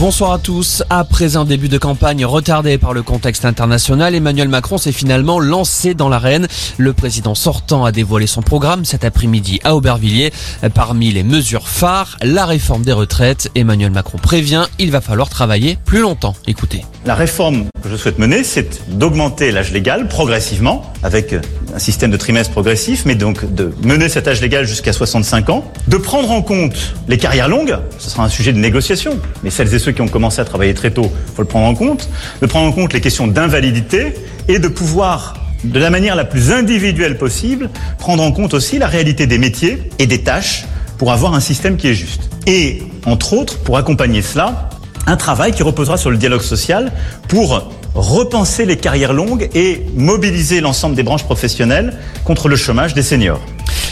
Bonsoir à tous. Après un début de campagne retardé par le contexte international, Emmanuel Macron s'est finalement lancé dans l'arène. Le président sortant a dévoilé son programme cet après-midi à Aubervilliers. Parmi les mesures phares, la réforme des retraites. Emmanuel Macron prévient, il va falloir travailler plus longtemps. Écoutez. La réforme que je souhaite mener, c'est d'augmenter l'âge légal progressivement, avec un système de trimestre progressif, mais donc de mener cet âge légal jusqu'à 65 ans, de prendre en compte les carrières longues, ce sera un sujet de négociation, mais celles et ceux qui ont commencé à travailler très tôt, faut le prendre en compte, de prendre en compte les questions d'invalidité et de pouvoir de la manière la plus individuelle possible, prendre en compte aussi la réalité des métiers et des tâches pour avoir un système qui est juste. Et, entre autres, pour accompagner cela, un travail qui reposera sur le dialogue social pour repenser les carrières longues et mobiliser l'ensemble des branches professionnelles contre le chômage des seniors.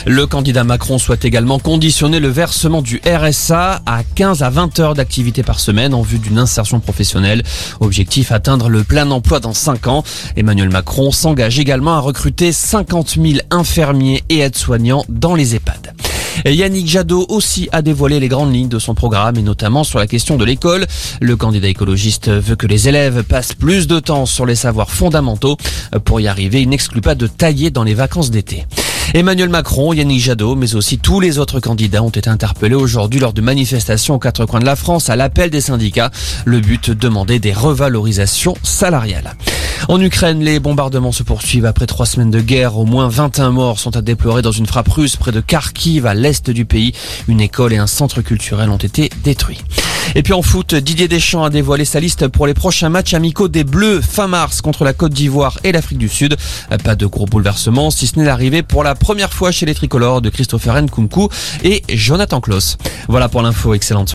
Le candidat Macron souhaite également conditionner le versement du RSA à 15 à 20 heures d'activité par semaine en vue d'une insertion professionnelle. Objectif atteindre le plein emploi dans 5 ans. Emmanuel Macron s'engage également à recruter 50 000 infirmiers et aides-soignants dans les EHPAD. Yannick Jadot aussi a dévoilé les grandes lignes de son programme et notamment sur la question de l'école. Le candidat écologiste veut que les élèves passent plus de temps sur les savoirs fondamentaux. Pour y arriver, il n'exclut pas de tailler dans les vacances d'été. Emmanuel Macron, Yannick Jadot, mais aussi tous les autres candidats ont été interpellés aujourd'hui lors de manifestations aux quatre coins de la France à l'appel des syndicats. Le but, demander des revalorisations salariales. En Ukraine, les bombardements se poursuivent après trois semaines de guerre. Au moins 21 morts sont à déplorer dans une frappe russe près de Kharkiv, à l'est du pays. Une école et un centre culturel ont été détruits. Et puis en foot, Didier Deschamps a dévoilé sa liste pour les prochains matchs amicaux des Bleus fin mars contre la Côte d'Ivoire et l'Afrique du Sud. Pas de gros bouleversements, si ce n'est l'arrivée pour la première fois chez les tricolores de Christopher Nkunku et Jonathan Klaus. Voilà pour l'info, excellente